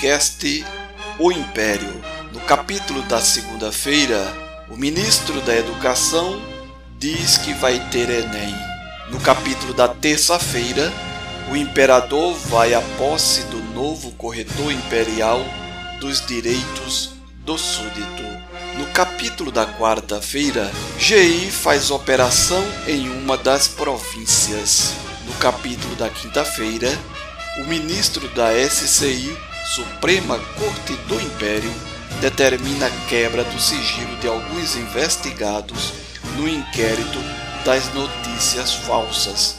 podcast O Império. No capítulo da segunda-feira, o ministro da Educação diz que vai ter Enem. No capítulo da terça-feira, o imperador vai à posse do novo corretor imperial dos direitos do súdito. No capítulo da quarta-feira, GI faz operação em uma das províncias. No capítulo da quinta-feira, o ministro da SCI, Suprema Corte do Império, determina a quebra do sigilo de alguns investigados no inquérito das notícias falsas.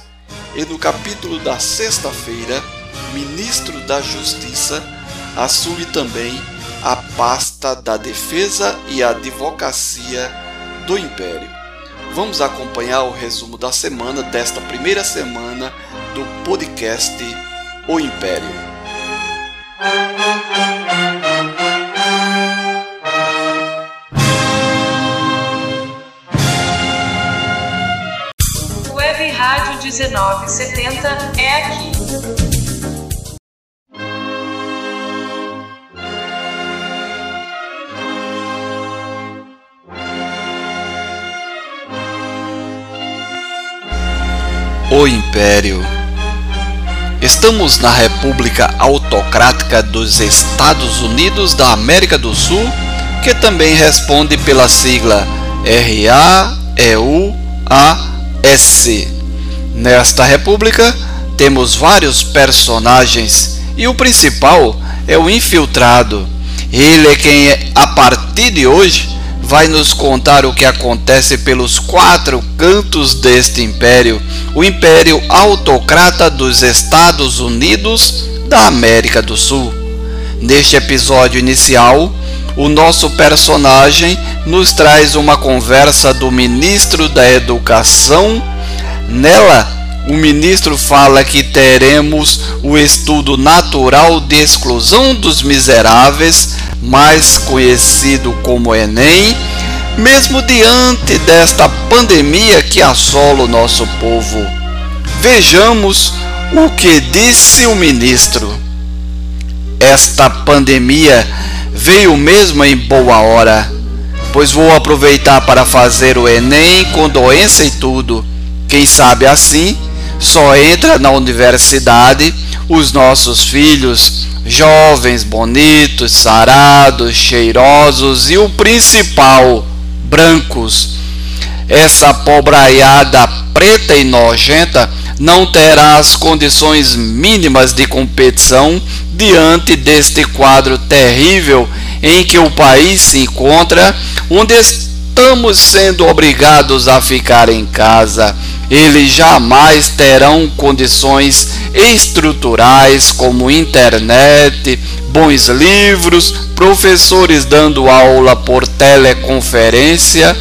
E no capítulo da sexta-feira, ministro da Justiça assume também a pasta da defesa e advocacia do Império. Vamos acompanhar o resumo da semana desta primeira semana do podcast O Império. Web Rádio 1970 é aqui. O Império. Estamos na República Autocrática dos Estados Unidos da América do Sul, que também responde pela sigla RAEUASC. Nesta república, temos vários personagens e o principal é o infiltrado. Ele é quem, a partir de hoje, vai nos contar o que acontece pelos quatro cantos deste império, o império autocrata dos Estados Unidos da América do Sul. Neste episódio inicial, o nosso personagem nos traz uma conversa do ministro da Educação. Nela, o ministro fala que teremos o estudo natural de exclusão dos miseráveis mais conhecido como Enem, mesmo diante desta pandemia que assola o nosso povo. Vejamos o que disse o ministro. Esta pandemia veio mesmo em boa hora, pois vou aproveitar para fazer o Enem com doença e tudo. Quem sabe assim só entra na universidade os nossos filhos jovens, bonitos, sarados, cheirosos e o principal, brancos. Essa pobraiada preta e nojenta não terá as condições mínimas de competição diante deste quadro terrível em que o país se encontra, onde estamos sendo obrigados a ficar em casa. Eles jamais terão condições estruturais como internet, bons livros, professores dando aula por teleconferência,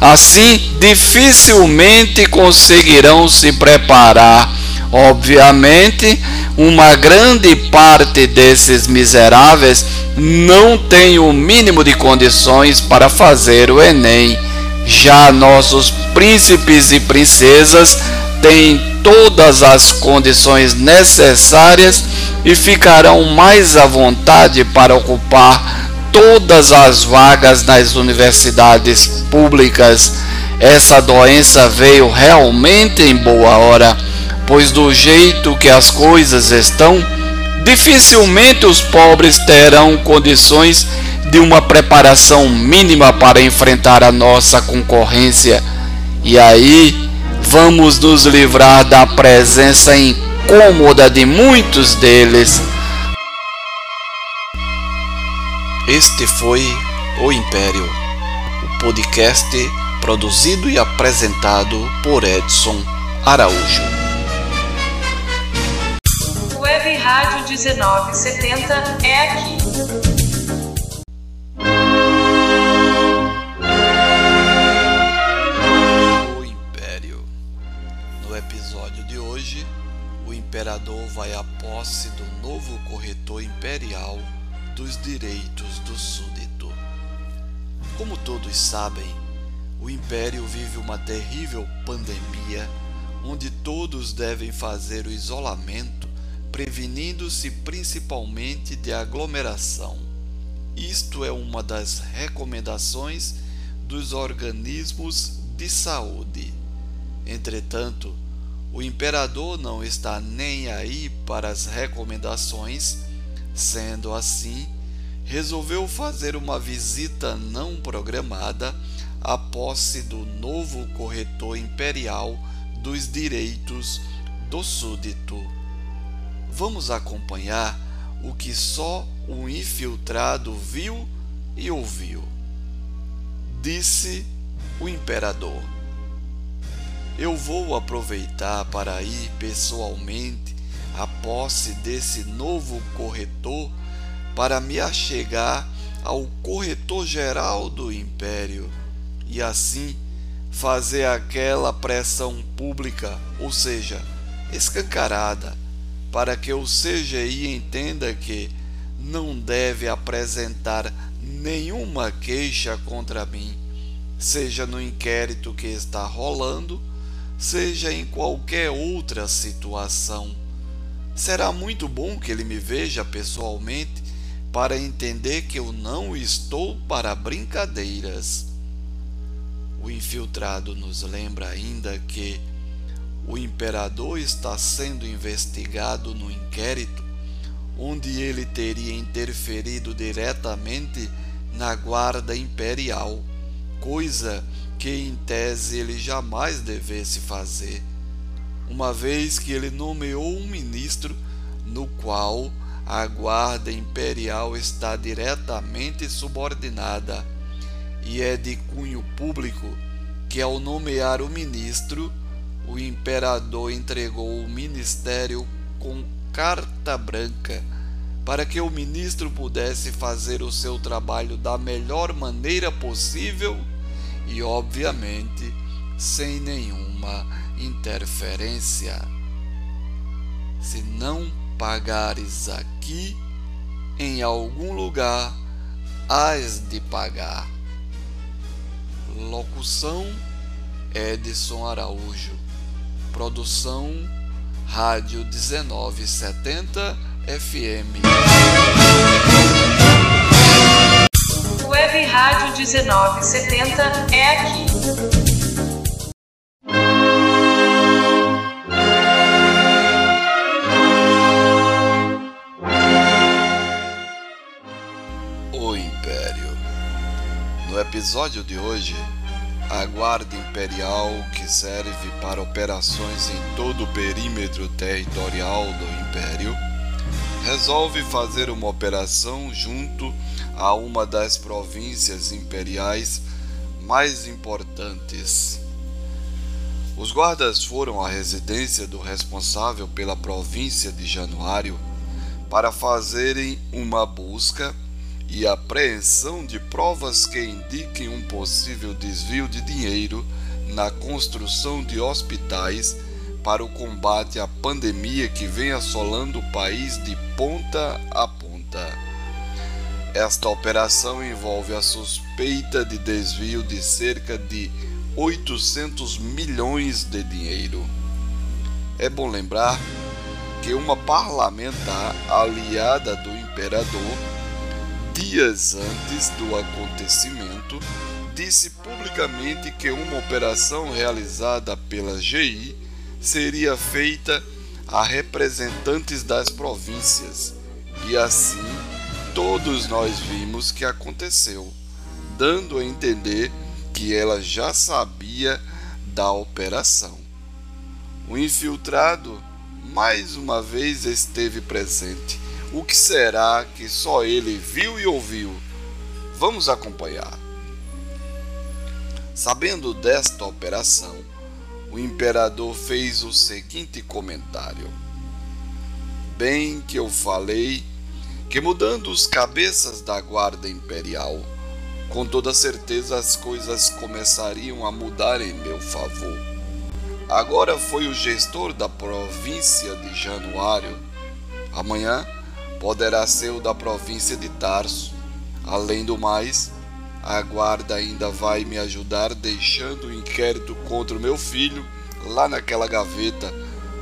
assim dificilmente conseguirão se preparar. Obviamente, uma grande parte desses miseráveis não tem o mínimo de condições para fazer o Enem. Já nossos príncipes e princesas têm todas as condições necessárias e ficarão mais à vontade para ocupar todas as vagas nas universidades públicas. Essa doença veio realmente em boa hora, pois do jeito que as coisas estão, dificilmente os pobres terão condições de uma preparação mínima para enfrentar a nossa concorrência. E aí vamos nos livrar da presença incômoda de muitos deles. Este foi O Império, o podcast produzido e apresentado por Edson Araújo. Rádio 1970 é aqui. imperador vai à posse do novo corretor imperial dos direitos do súdito. Como todos sabem, o império vive uma terrível pandemia onde todos devem fazer o isolamento prevenindo-se principalmente de aglomeração. Isto é uma das recomendações dos organismos de saúde. Entretanto, o imperador não está nem aí para as recomendações, sendo assim, resolveu fazer uma visita não programada à posse do novo corretor imperial dos direitos do súdito. Vamos acompanhar o que só o infiltrado viu e ouviu. Disse o imperador: Eu vou aproveitar para ir pessoalmente à posse desse novo corretor para me achegar ao corretor geral do império e assim fazer aquela pressão pública, ou seja, escancarada, para que o CGI entenda que não deve apresentar nenhuma queixa contra mim, seja no inquérito que está rolando, seja em qualquer outra situação. Será muito bom que ele me veja pessoalmente para entender que eu não estou para brincadeiras. O infiltrado nos lembra ainda que o imperador está sendo investigado no inquérito onde ele teria interferido diretamente na guarda imperial, coisa que em tese ele jamais devesse fazer, uma vez que ele nomeou um ministro no qual a guarda imperial está diretamente subordinada, e é de cunho público que, ao nomear o ministro, o imperador entregou o ministério com carta branca para que o ministro pudesse fazer o seu trabalho da melhor maneira possível e, obviamente, sem nenhuma interferência. Se não pagares aqui, em algum lugar hás de pagar. Locução Edson Araújo. Produção Rádio 1970 FM. Web Rádio 1970 é aqui. episódio de hoje, a Guarda Imperial, que serve para operações em todo o perímetro territorial do Império, resolve fazer uma operação junto a uma das províncias imperiais mais importantes. Os guardas foram à residência do responsável pela província de Januário para fazerem uma busca e apreensão de provas que indiquem um possível desvio de dinheiro na construção de hospitais para o combate à pandemia que vem assolando o país de ponta a ponta. Esta operação envolve a suspeita de desvio de cerca de 800 milhões de dinheiro. É bom lembrar que uma parlamentar aliada do imperador dias antes do acontecimento, disse publicamente que uma operação realizada pela GI seria feita a representantes das províncias, e assim todos nós vimos que aconteceu, dando a entender que ela já sabia da operação. O infiltrado mais uma vez esteve presente o que será que só ele viu e ouviu? Vamos acompanhar. Sabendo desta operação, o imperador fez o seguinte comentário: Bem que eu falei que mudando os cabeças da guarda imperial, com toda certeza as coisas começariam a mudar em meu favor. Agora foi o gestor da província de Januário. Amanhã poderá ser o da província de Tarso. Além do mais, a guarda ainda vai me ajudar deixando o inquérito contra o meu filho lá naquela gaveta,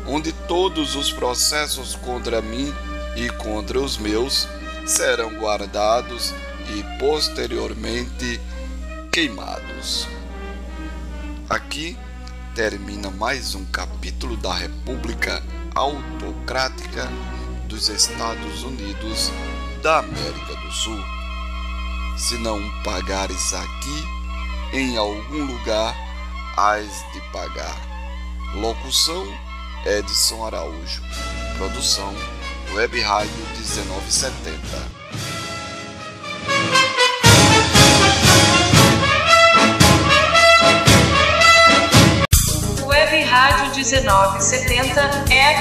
onde todos os processos contra mim e contra os meus serão guardados e posteriormente queimados. Aqui termina mais um capítulo da República Autocrática dos Estados Unidos da América do Sul. Se não pagares aqui, em algum lugar hás de pagar. Locução Edson Araújo. Produção Web Rádio 1970. Web Rádio 1970 é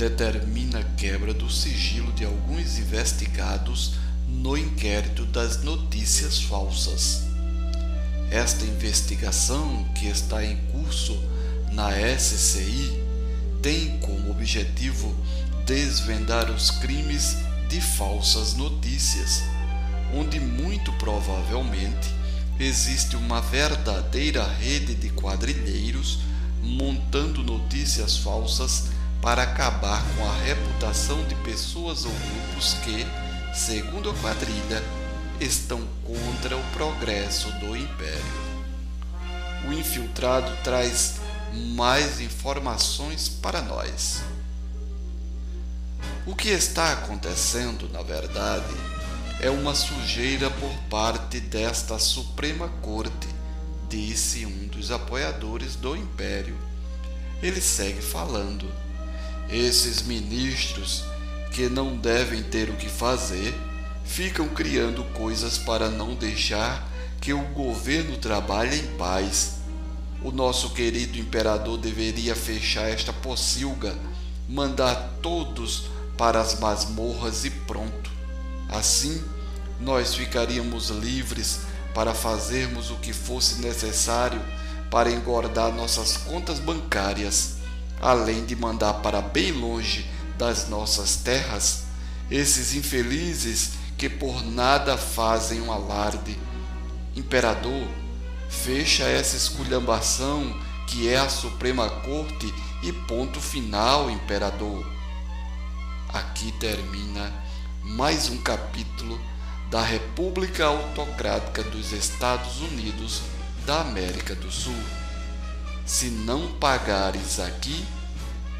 determina a quebra do sigilo de alguns investigados no inquérito das notícias falsas. Esta investigação, que está em curso na SCI, tem como objetivo desvendar os crimes de falsas notícias, onde muito provavelmente existe uma verdadeira rede de quadrilheiros montando notícias falsas para acabar com a reputação de pessoas ou grupos que, segundo a quadrilha, estão contra o progresso do império. O infiltrado traz mais informações para nós. O que está acontecendo, na verdade, é uma sujeira por parte desta Suprema Corte, disse um dos apoiadores do império. Ele segue falando. Esses ministros que não devem ter o que fazer ficam criando coisas para não deixar que o governo trabalhe em paz. O nosso querido imperador deveria fechar esta pocilga, mandar todos para as masmorras e pronto. Assim, nós ficaríamos livres para fazermos o que fosse necessário para engordar nossas contas bancárias além de mandar para bem longe das nossas terras esses infelizes que por nada fazem um alarde. Imperador, fecha essa esculhambação que é a Suprema Corte e ponto final, imperador. Aqui termina mais um capítulo da República Autocrática dos Estados Unidos da América do Sul. Se não pagares aqui,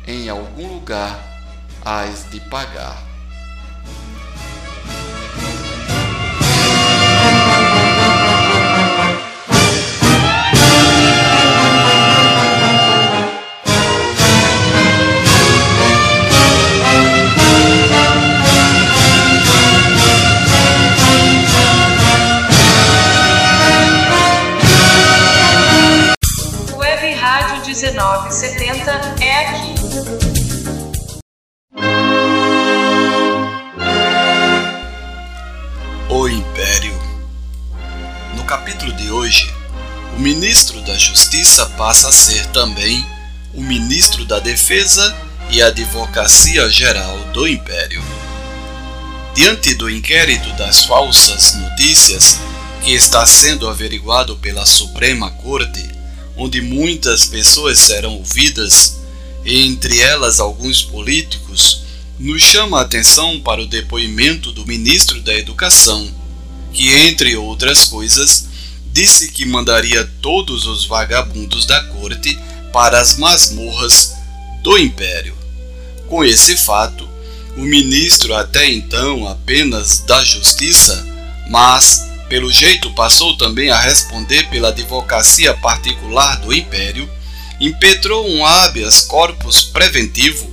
em algum lugar hás de pagar. O Império. No capítulo de hoje, o ministro da Justiça passa a ser também o ministro da Defesa e Advocacia Geral do Império. Diante do inquérito das falsas notícias que está sendo averiguado pela Suprema Corte, onde muitas pessoas serão ouvidas, entre elas alguns políticos, nos chama a atenção para o depoimento do ministro da Educação, que, entre outras coisas, disse que mandaria todos os vagabundos da corte para as masmorras do império. Com esse fato, o ministro, até então apenas da Justiça, mas pelo jeito passou também a responder pela advocacia particular do império, impetrou um habeas corpus preventivo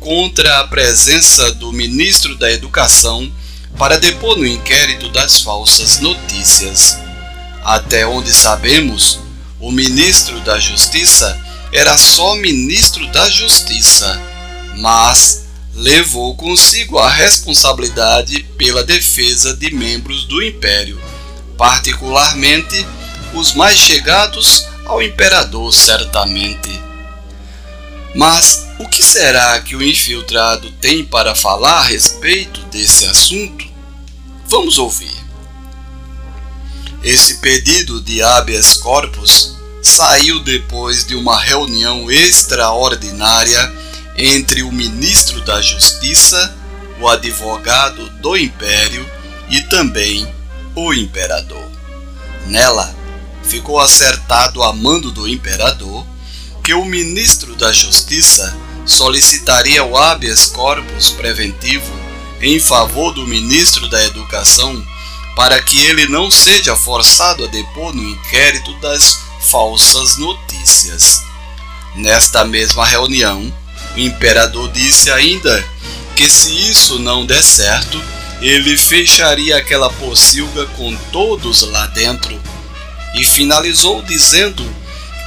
contra a presença do ministro da Educação para depor no inquérito das falsas notícias. Até onde sabemos, o ministro da Justiça era só ministro da Justiça, mas levou consigo a responsabilidade pela defesa de membros do império, particularmente os mais chegados ao imperador, certamente. Mas o que será que o infiltrado tem para falar a respeito desse assunto? Vamos ouvir. Esse pedido de habeas corpus saiu depois de uma reunião extraordinária entre o ministro da Justiça, o advogado do Império e também o imperador. Nela, ficou acertado a mando do imperador que o ministro da Justiça solicitaria o habeas corpus preventivo em favor do ministro da Educação para que ele não seja forçado a depor no inquérito das falsas notícias. Nesta mesma reunião, o imperador disse ainda que se isso não der certo, ele fecharia aquela pocilga com todos lá dentro e finalizou dizendo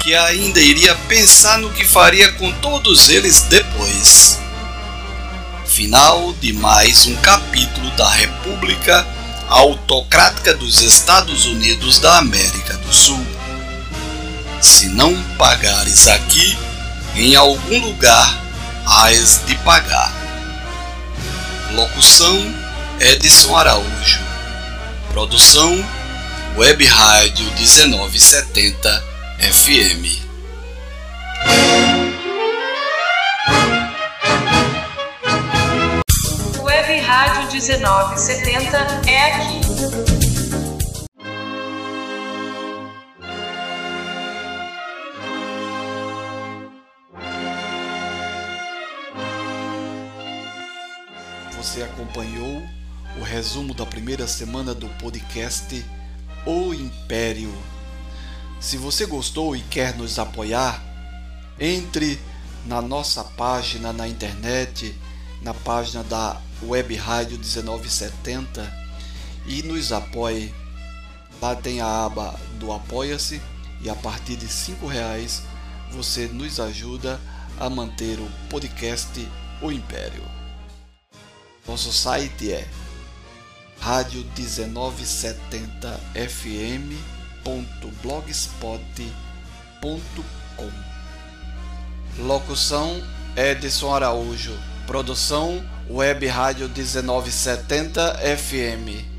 que ainda iria pensar no que faria com todos eles depois. Final de mais um capítulo da República Autocrática dos Estados Unidos da América do Sul. Se não pagares aqui, em algum lugar hás de pagar. Locução Edson Araújo. Produção Web Rádio 1970 FM. Web Rádio 1970 é aqui. Você acompanhou o resumo da primeira semana do podcast O Império. Se você gostou e quer nos apoiar, entre na nossa página na internet, na página da Web Rádio 1970 e nos apoie. Lá tem a aba do Apoia-se e a partir de cinco reais você nos ajuda a manter o podcast O Império. Nosso site é rádio 1970 fm.blogspot.com. Locução Edson Araújo. Produção Web Rádio 1970 FM.